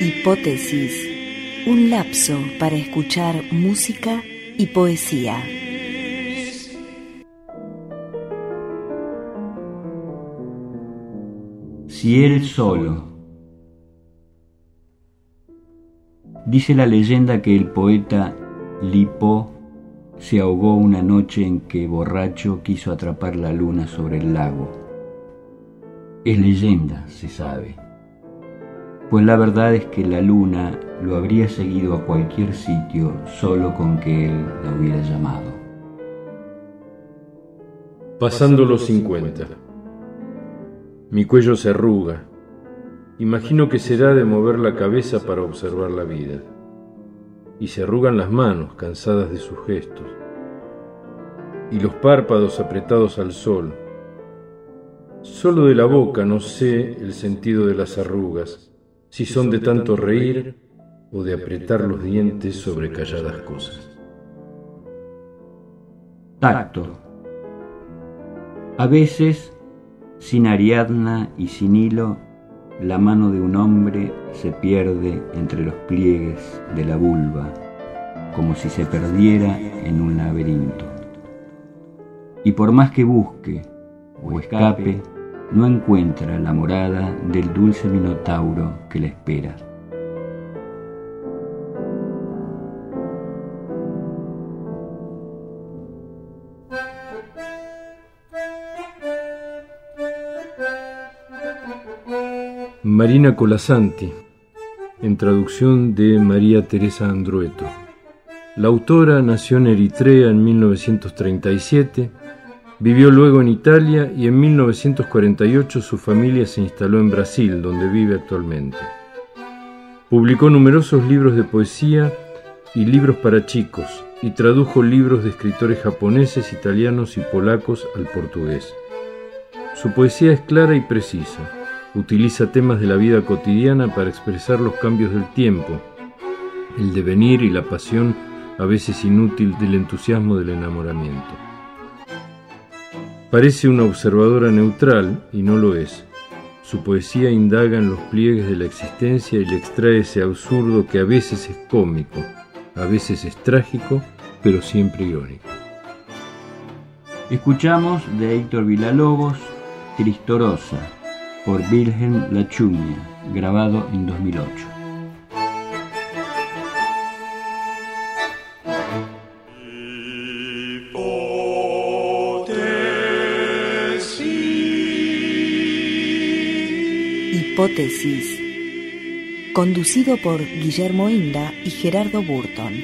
Hipótesis, un lapso para escuchar música y poesía. Si él solo. Dice la leyenda que el poeta Lipo se ahogó una noche en que borracho quiso atrapar la luna sobre el lago. Es leyenda, se sabe pues la verdad es que la luna lo habría seguido a cualquier sitio solo con que él la hubiera llamado. Pasando los 50. Mi cuello se arruga. Imagino que será de mover la cabeza para observar la vida. Y se arrugan las manos, cansadas de sus gestos. Y los párpados apretados al sol. Solo de la boca no sé el sentido de las arrugas si son de tanto reír o de apretar los dientes sobre calladas cosas. Tacto. A veces, sin Ariadna y sin hilo, la mano de un hombre se pierde entre los pliegues de la vulva, como si se perdiera en un laberinto. Y por más que busque o escape, no encuentra la morada del dulce minotauro que le espera. Marina Colasanti, en traducción de María Teresa Andrueto. La autora nació en Eritrea en 1937 Vivió luego en Italia y en 1948 su familia se instaló en Brasil, donde vive actualmente. Publicó numerosos libros de poesía y libros para chicos y tradujo libros de escritores japoneses, italianos y polacos al portugués. Su poesía es clara y precisa. Utiliza temas de la vida cotidiana para expresar los cambios del tiempo, el devenir y la pasión a veces inútil del entusiasmo del enamoramiento. Parece una observadora neutral y no lo es. Su poesía indaga en los pliegues de la existencia y le extrae ese absurdo que a veces es cómico, a veces es trágico, pero siempre irónico. Escuchamos de Héctor Villalobos, Tristorosa, por Wilhelm Lachumia, grabado en 2008. Hipótesis. Conducido por Guillermo Inda y Gerardo Burton.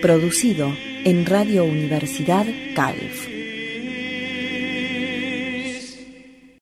Producido en Radio Universidad Calf.